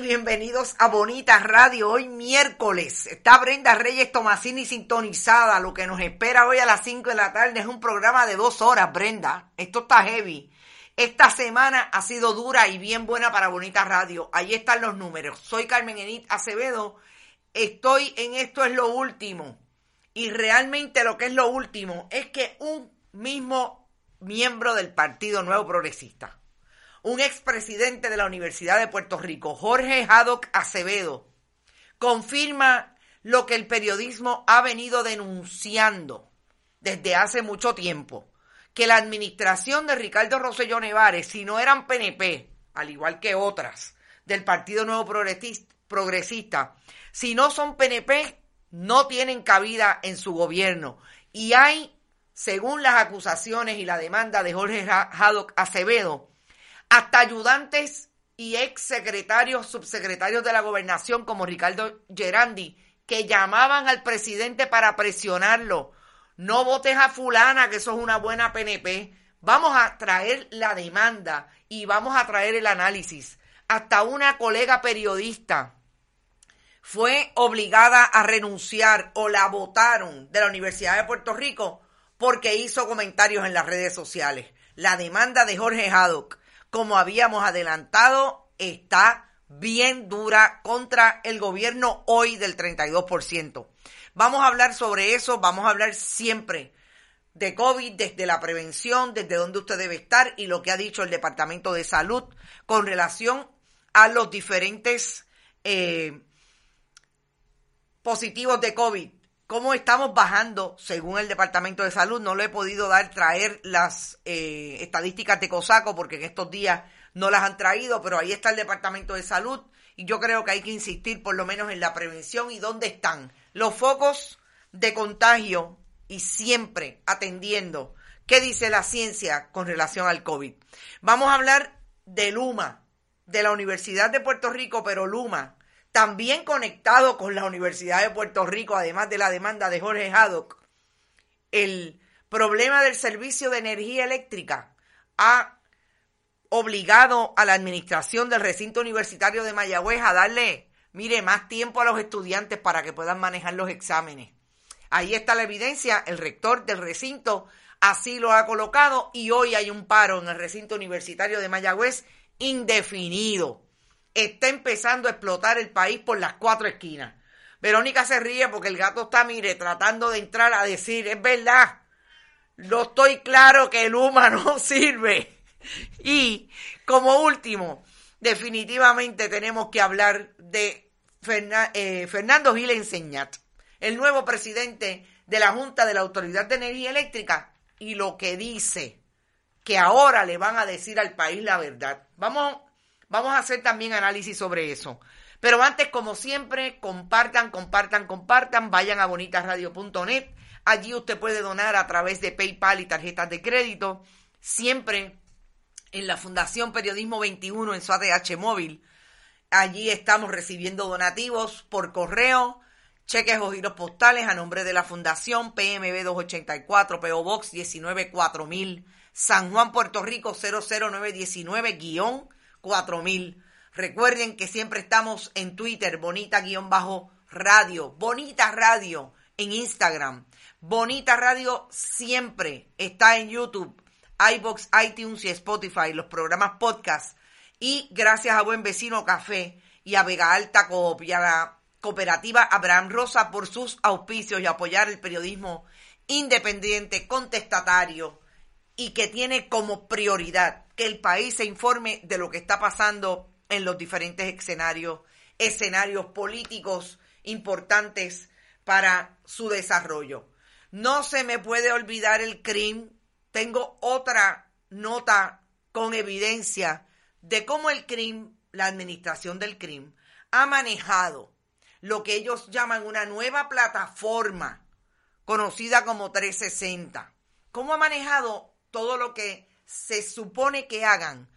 Bienvenidos a Bonita Radio. Hoy miércoles está Brenda Reyes Tomasini sintonizada. Lo que nos espera hoy a las 5 de la tarde es un programa de dos horas, Brenda. Esto está heavy. Esta semana ha sido dura y bien buena para Bonita Radio. Ahí están los números. Soy Carmen Enit Acevedo. Estoy en esto es lo último. Y realmente lo que es lo último es que un mismo miembro del Partido Nuevo Progresista un expresidente de la Universidad de Puerto Rico, Jorge Haddock Acevedo, confirma lo que el periodismo ha venido denunciando desde hace mucho tiempo, que la administración de Ricardo Rosselló Nevares, si no eran PNP, al igual que otras del Partido Nuevo Progresista, si no son PNP, no tienen cabida en su gobierno. Y hay, según las acusaciones y la demanda de Jorge Haddock Acevedo, hasta ayudantes y ex secretarios, subsecretarios de la gobernación como Ricardo Gerandi, que llamaban al presidente para presionarlo. No votes a fulana, que eso es una buena PNP. Vamos a traer la demanda y vamos a traer el análisis. Hasta una colega periodista fue obligada a renunciar o la votaron de la Universidad de Puerto Rico porque hizo comentarios en las redes sociales. La demanda de Jorge Haddock como habíamos adelantado, está bien dura contra el gobierno hoy del 32%. Vamos a hablar sobre eso, vamos a hablar siempre de COVID, desde la prevención, desde dónde usted debe estar y lo que ha dicho el Departamento de Salud con relación a los diferentes eh, positivos de COVID cómo estamos bajando según el Departamento de Salud. No le he podido dar, traer las eh, estadísticas de COSACO porque en estos días no las han traído, pero ahí está el Departamento de Salud y yo creo que hay que insistir por lo menos en la prevención y dónde están los focos de contagio y siempre atendiendo qué dice la ciencia con relación al COVID. Vamos a hablar de Luma, de la Universidad de Puerto Rico, pero Luma también conectado con la Universidad de Puerto Rico, además de la demanda de Jorge Haddock, el problema del servicio de energía eléctrica ha obligado a la administración del recinto universitario de Mayagüez a darle, mire, más tiempo a los estudiantes para que puedan manejar los exámenes. Ahí está la evidencia, el rector del recinto así lo ha colocado y hoy hay un paro en el recinto universitario de Mayagüez indefinido está empezando a explotar el país por las cuatro esquinas. Verónica se ríe porque el gato está, mire, tratando de entrar a decir, es verdad, lo estoy claro que el humano sirve. Y como último, definitivamente tenemos que hablar de eh, Fernando Gil Enseñat, el nuevo presidente de la Junta de la Autoridad de Energía Eléctrica, y lo que dice que ahora le van a decir al país la verdad. Vamos Vamos a hacer también análisis sobre eso. Pero antes, como siempre, compartan, compartan, compartan. Vayan a bonitasradio.net. Allí usted puede donar a través de PayPal y tarjetas de crédito. Siempre en la Fundación Periodismo 21 en su ADH móvil. Allí estamos recibiendo donativos por correo, cheques o giros postales a nombre de la Fundación PMB 284, PO Box 194000, San Juan, Puerto Rico 00919 guion 4000. Recuerden que siempre estamos en Twitter, bonita-radio, bonita radio en Instagram. Bonita Radio siempre está en YouTube, iBox, iTunes y Spotify, los programas podcast. Y gracias a Buen Vecino Café y a Vega Alta Coop y a Cooperativa Abraham Rosa por sus auspicios y apoyar el periodismo independiente, contestatario y que tiene como prioridad que el país se informe de lo que está pasando en los diferentes escenarios, escenarios políticos importantes para su desarrollo. No se me puede olvidar el crimen. Tengo otra nota con evidencia de cómo el crimen, la administración del crimen, ha manejado lo que ellos llaman una nueva plataforma conocida como 360. ¿Cómo ha manejado todo lo que se supone que hagan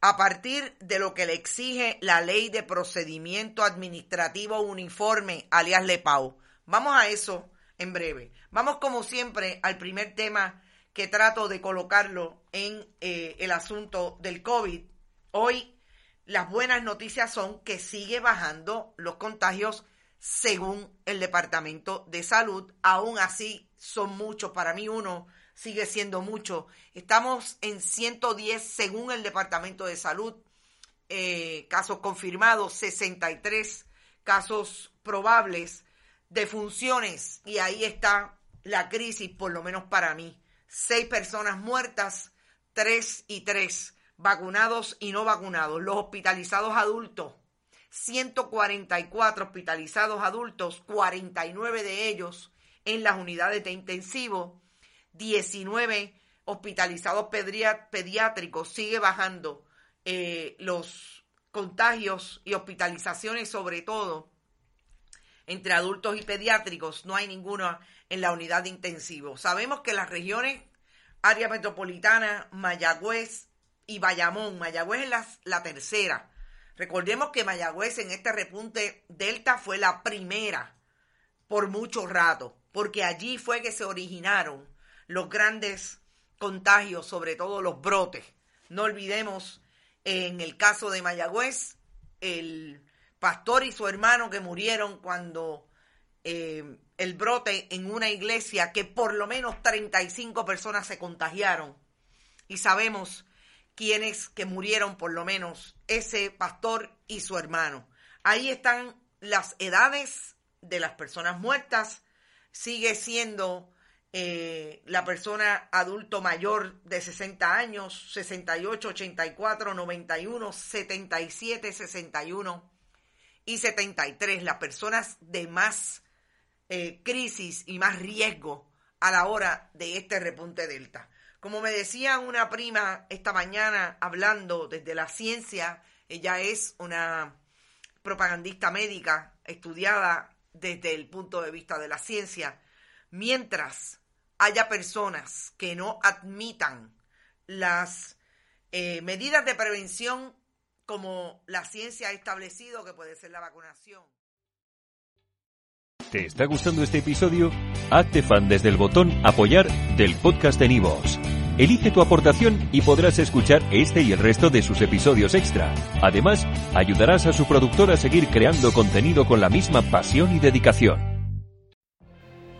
a partir de lo que le exige la ley de procedimiento administrativo uniforme, alias LEPAU? Vamos a eso en breve. Vamos como siempre al primer tema que trato de colocarlo en eh, el asunto del COVID. Hoy las buenas noticias son que sigue bajando los contagios según el Departamento de Salud. Aún así son muchos. Para mí uno sigue siendo mucho. Estamos en 110 según el Departamento de Salud. Eh, casos confirmados, 63 casos probables de funciones. Y ahí está la crisis, por lo menos para mí seis personas muertas, tres y tres, vacunados y no vacunados. Los hospitalizados adultos, 144 hospitalizados adultos, 49 de ellos en las unidades de intensivo, 19 hospitalizados pediátricos, sigue bajando eh, los contagios y hospitalizaciones sobre todo entre adultos y pediátricos, no hay ninguna en la unidad de intensivo. Sabemos que las regiones, área metropolitana, Mayagüez y Bayamón, Mayagüez es la, la tercera. Recordemos que Mayagüez en este repunte Delta fue la primera por mucho rato, porque allí fue que se originaron los grandes contagios, sobre todo los brotes. No olvidemos, en el caso de Mayagüez, el pastor y su hermano que murieron cuando eh, el brote en una iglesia que por lo menos 35 personas se contagiaron. Y sabemos quiénes que murieron por lo menos, ese pastor y su hermano. Ahí están las edades de las personas muertas. Sigue siendo eh, la persona adulto mayor de 60 años, 68, 84, 91, 77, 61 y 73, las personas de más eh, crisis y más riesgo a la hora de este repunte delta. Como me decía una prima esta mañana hablando desde la ciencia, ella es una propagandista médica estudiada desde el punto de vista de la ciencia, mientras haya personas que no admitan las eh, medidas de prevención como la ciencia ha establecido que puede ser la vacunación. ¿Te está gustando este episodio? Hazte fan desde el botón apoyar del podcast de Nivos. Elige tu aportación y podrás escuchar este y el resto de sus episodios extra. Además, ayudarás a su productor a seguir creando contenido con la misma pasión y dedicación.